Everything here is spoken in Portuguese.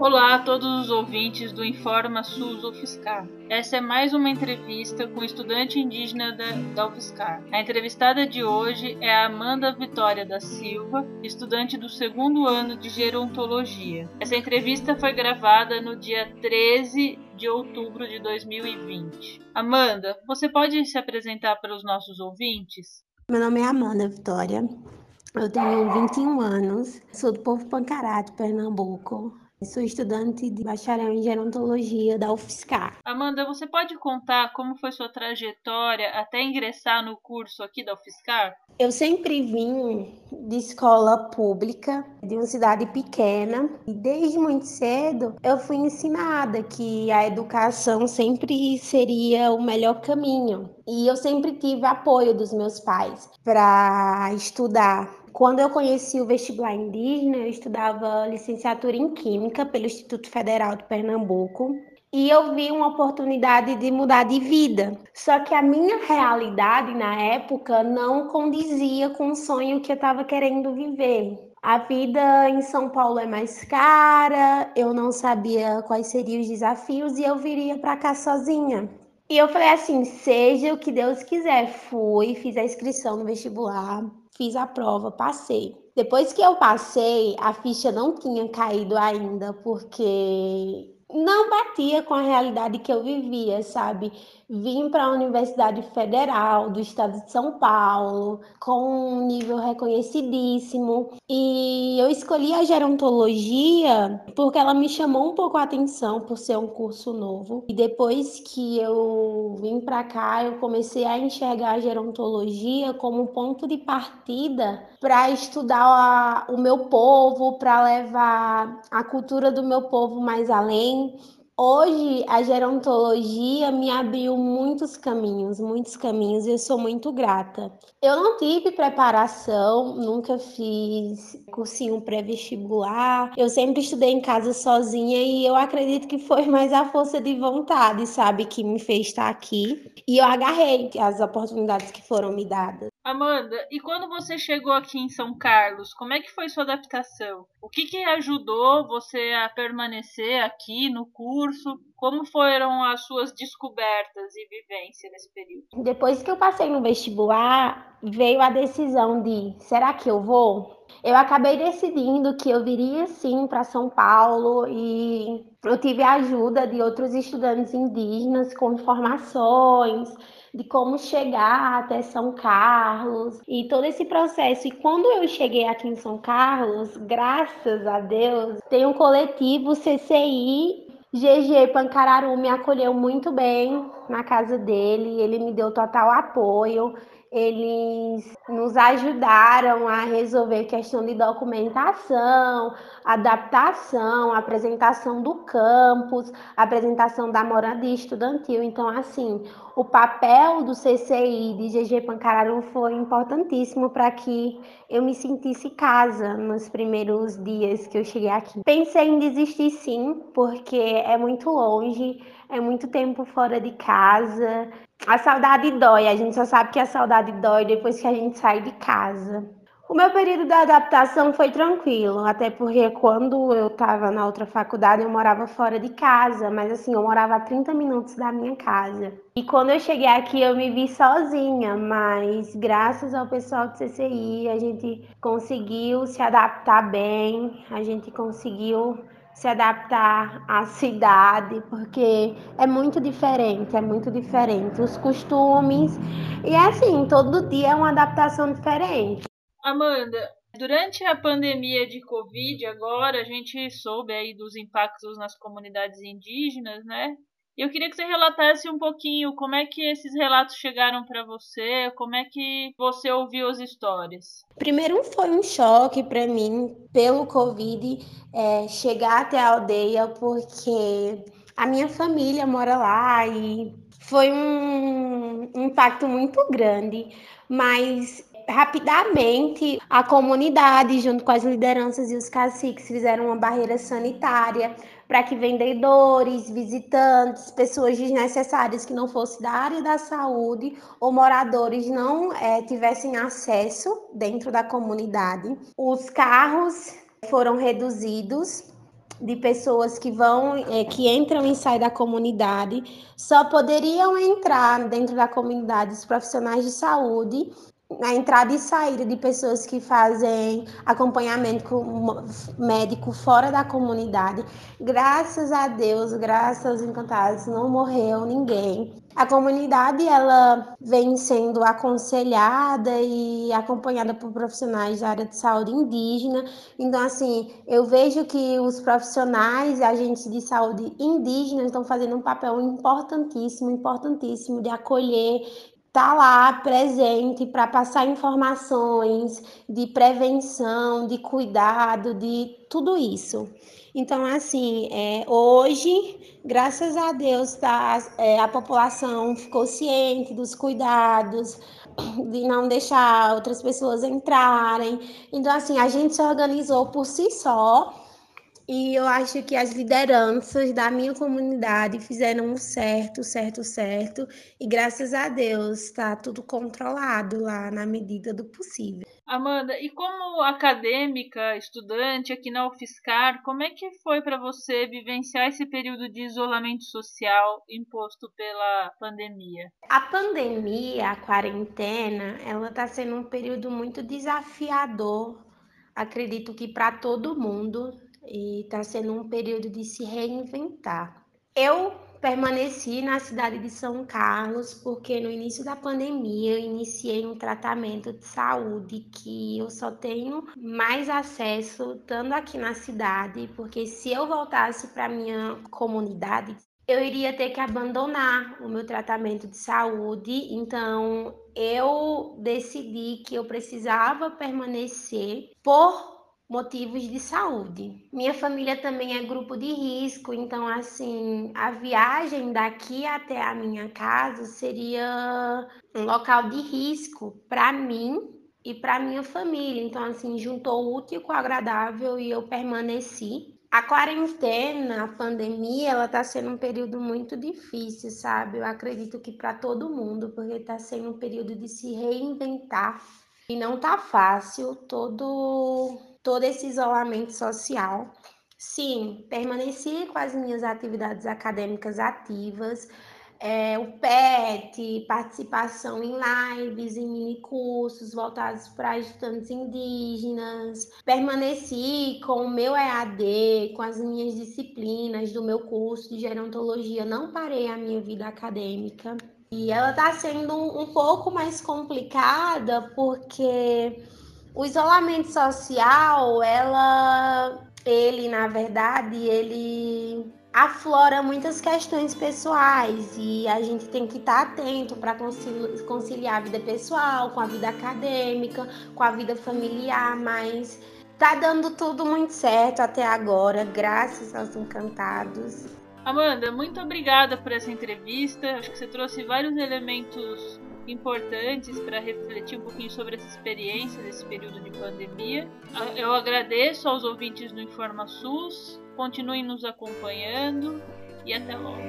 Olá a todos os ouvintes do Informa SUS UFSCar. Essa é mais uma entrevista com estudante indígena da, da UFSCar. A entrevistada de hoje é a Amanda Vitória da Silva, estudante do segundo ano de Gerontologia. Essa entrevista foi gravada no dia 13 de outubro de 2020. Amanda, você pode se apresentar para os nossos ouvintes? Meu nome é Amanda Vitória, eu tenho 21 anos, sou do povo Pancará, de Pernambuco. Sou estudante de bacharel em gerontologia da UFSCar. Amanda, você pode contar como foi sua trajetória até ingressar no curso aqui da UFSCar? Eu sempre vim de escola pública, de uma cidade pequena, e desde muito cedo eu fui ensinada que a educação sempre seria o melhor caminho. E eu sempre tive apoio dos meus pais para estudar quando eu conheci o vestibular indígena, eu estudava licenciatura em Química pelo Instituto Federal de Pernambuco. E eu vi uma oportunidade de mudar de vida. Só que a minha realidade na época não condizia com o sonho que eu estava querendo viver. A vida em São Paulo é mais cara, eu não sabia quais seriam os desafios e eu viria para cá sozinha. E eu falei assim: seja o que Deus quiser. Fui, fiz a inscrição no vestibular, fiz a prova, passei. Depois que eu passei, a ficha não tinha caído ainda, porque não batia com a realidade que eu vivia, sabe? Vim para a Universidade Federal do Estado de São Paulo, com um nível reconhecidíssimo, e eu escolhi a gerontologia porque ela me chamou um pouco a atenção por ser um curso novo. E depois que eu vim para cá, eu comecei a enxergar a gerontologia como um ponto de partida para estudar a, o meu povo, para levar a cultura do meu povo mais além. Hoje a gerontologia me abriu muitos caminhos, muitos caminhos, e eu sou muito grata. Eu não tive preparação, nunca fiz cursinho pré-vestibular. Eu sempre estudei em casa sozinha e eu acredito que foi mais a força de vontade, sabe, que me fez estar aqui. E eu agarrei as oportunidades que foram me dadas. Amanda, e quando você chegou aqui em São Carlos, como é que foi sua adaptação? O que, que ajudou você a permanecer aqui no curso? Como foram as suas descobertas e vivência nesse período? Depois que eu passei no vestibular, veio a decisão de: será que eu vou? Eu acabei decidindo que eu viria sim para São Paulo e eu tive a ajuda de outros estudantes indígenas com informações de como chegar até São Carlos e todo esse processo. E quando eu cheguei aqui em São Carlos, graças a Deus, tem um coletivo CCI GG Pancararu me acolheu muito bem na casa dele, ele me deu total apoio eles nos ajudaram a resolver questão de documentação, adaptação, apresentação do campus, apresentação da moradia estudantil. Então, assim, o papel do CCI de GG Pancararu foi importantíssimo para que eu me sentisse casa nos primeiros dias que eu cheguei aqui. Pensei em desistir sim, porque é muito longe, é muito tempo fora de casa, a saudade dói, a gente só sabe que a saudade dói depois que a gente sai de casa. O meu período de adaptação foi tranquilo, até porque quando eu estava na outra faculdade eu morava fora de casa, mas assim, eu morava a 30 minutos da minha casa. E quando eu cheguei aqui eu me vi sozinha, mas graças ao pessoal do CCI a gente conseguiu se adaptar bem, a gente conseguiu se adaptar à cidade, porque é muito diferente, é muito diferente os costumes e assim, todo dia é uma adaptação diferente. Amanda, durante a pandemia de Covid, agora a gente soube aí dos impactos nas comunidades indígenas, né? Eu queria que você relatasse um pouquinho como é que esses relatos chegaram para você, como é que você ouviu as histórias. Primeiro foi um choque para mim pelo Covid é, chegar até a aldeia, porque a minha família mora lá e foi um impacto muito grande, mas rapidamente a comunidade, junto com as lideranças e os caciques, fizeram uma barreira sanitária para que vendedores, visitantes, pessoas desnecessárias que não fossem da área da saúde ou moradores não é, tivessem acesso dentro da comunidade. Os carros foram reduzidos de pessoas que vão, é, que entram e saem da comunidade, só poderiam entrar dentro da comunidade os profissionais de saúde a entrada e saída de pessoas que fazem acompanhamento médico fora da comunidade. Graças a Deus, graças aos encantados, não morreu ninguém. A comunidade ela vem sendo aconselhada e acompanhada por profissionais da área de saúde indígena. Então, assim, eu vejo que os profissionais e agentes de saúde indígenas estão fazendo um papel importantíssimo, importantíssimo de acolher tá lá presente para passar informações de prevenção, de cuidado, de tudo isso. Então, assim, é, hoje, graças a Deus, tá, é, a população ficou ciente dos cuidados, de não deixar outras pessoas entrarem. Então, assim, a gente se organizou por si só e eu acho que as lideranças da minha comunidade fizeram o certo, certo, certo. E graças a Deus está tudo controlado lá na medida do possível. Amanda, e como acadêmica, estudante aqui na UFSCar, como é que foi para você vivenciar esse período de isolamento social imposto pela pandemia? A pandemia, a quarentena, ela está sendo um período muito desafiador, acredito que para todo mundo, e está sendo um período de se reinventar. Eu permaneci na cidade de São Carlos porque no início da pandemia eu iniciei um tratamento de saúde que eu só tenho mais acesso estando aqui na cidade, porque se eu voltasse para minha comunidade, eu iria ter que abandonar o meu tratamento de saúde, então eu decidi que eu precisava permanecer por motivos de saúde. Minha família também é grupo de risco, então assim, a viagem daqui até a minha casa seria um local de risco para mim e para minha família. Então assim, juntou o útil com o agradável e eu permaneci. A quarentena, a pandemia, ela está sendo um período muito difícil, sabe? Eu acredito que para todo mundo, porque está sendo um período de se reinventar e não tá fácil todo todo esse isolamento social. Sim, permaneci com as minhas atividades acadêmicas ativas, é, o PET, participação em lives, em mini cursos voltados para estudantes indígenas. Permaneci com o meu EAD, com as minhas disciplinas do meu curso de gerontologia. Não parei a minha vida acadêmica. E ela está sendo um pouco mais complicada porque o isolamento social, ela, ele, na verdade, ele aflora muitas questões pessoais e a gente tem que estar atento para conciliar a vida pessoal com a vida acadêmica, com a vida familiar, mas tá dando tudo muito certo até agora, graças aos encantados. Amanda, muito obrigada por essa entrevista. Acho que você trouxe vários elementos importantes para refletir um pouquinho sobre essa experiência desse período de pandemia. Eu agradeço aos ouvintes do Informa SUS, continuem nos acompanhando e até logo.